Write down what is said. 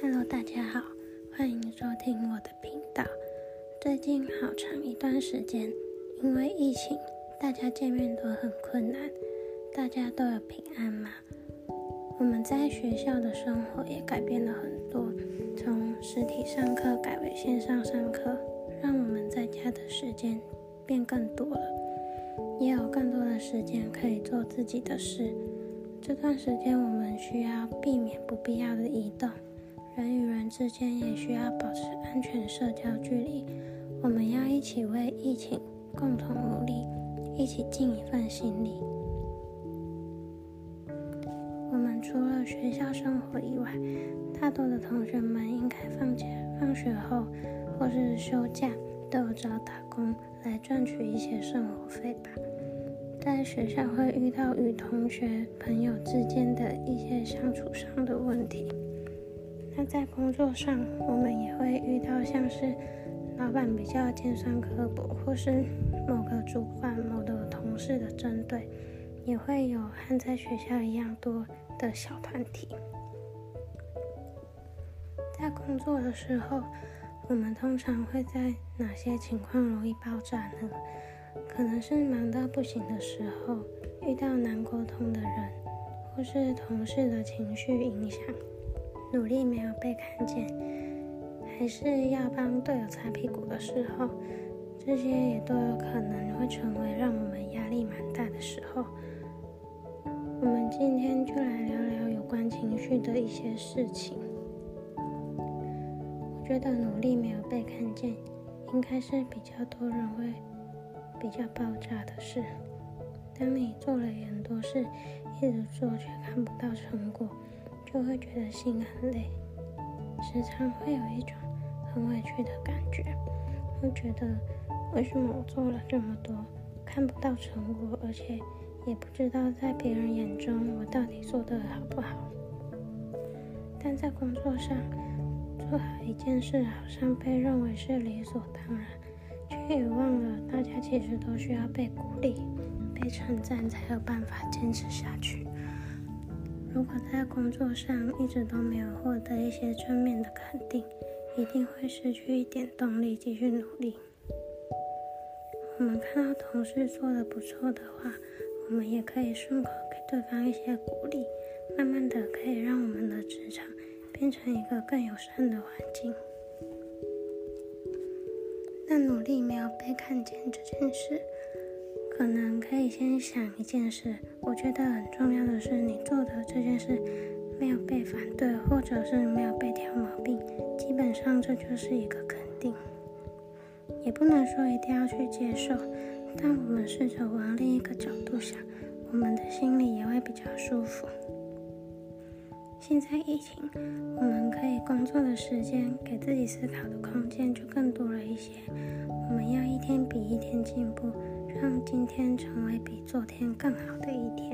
Hello，大家好，欢迎收听我的频道。最近好长一段时间，因为疫情，大家见面都很困难。大家都有平安嘛？我们在学校的生活也改变了很多，从实体上课改为线上上课，让我们在家的时间变更多了，也有更多的时间可以做自己的事。这段时间，我们需要避免不必要的移动。人与人之间也需要保持安全社交距离。我们要一起为疫情共同努力，一起尽一份心力。我们除了学校生活以外，大多的同学们应该放假、放学后或是休假都有找打工来赚取一些生活费吧。在学校会遇到与同学、朋友之间的一些相处上的问题，那在工作上，我们也会遇到像是。老板比较尖酸刻薄，或是某个主管、某个同事的针对，也会有和在学校一样多的小团体。在工作的时候，我们通常会在哪些情况容易爆炸呢？可能是忙到不行的时候，遇到难沟通的人，或是同事的情绪影响，努力没有被看见。还是要帮队友擦屁股的时候，这些也都有可能会成为让我们压力蛮大的时候。我们今天就来聊聊有关情绪的一些事情。我觉得努力没有被看见，应该是比较多人会比较爆炸的事。当你做了很多事，一直做却看不到成果，就会觉得心很累，时常会有一种。很委屈的感觉，会觉得为什么我做了这么多，看不到成果，而且也不知道在别人眼中我到底做得好不好。但在工作上做好一件事，好像被认为是理所当然，却也忘了大家其实都需要被鼓励、被称赞，才有办法坚持下去。如果在工作上一直都没有获得一些正面的肯定，一定会失去一点动力继续努力。我们看到同事做的不错的话，我们也可以顺口给对方一些鼓励，慢慢的可以让我们的职场变成一个更友善的环境。但努力没有被看见这件事，可能可以先想一件事，我觉得很重要的是你做的这件事。没有被反对，或者是没有被挑毛病，基本上这就是一个肯定。也不能说一定要去接受，但我们试着往另一个角度想，我们的心里也会比较舒服。现在疫情，我们可以工作的时间，给自己思考的空间就更多了一些。我们要一天比一天进步，让今天成为比昨天更好的一天。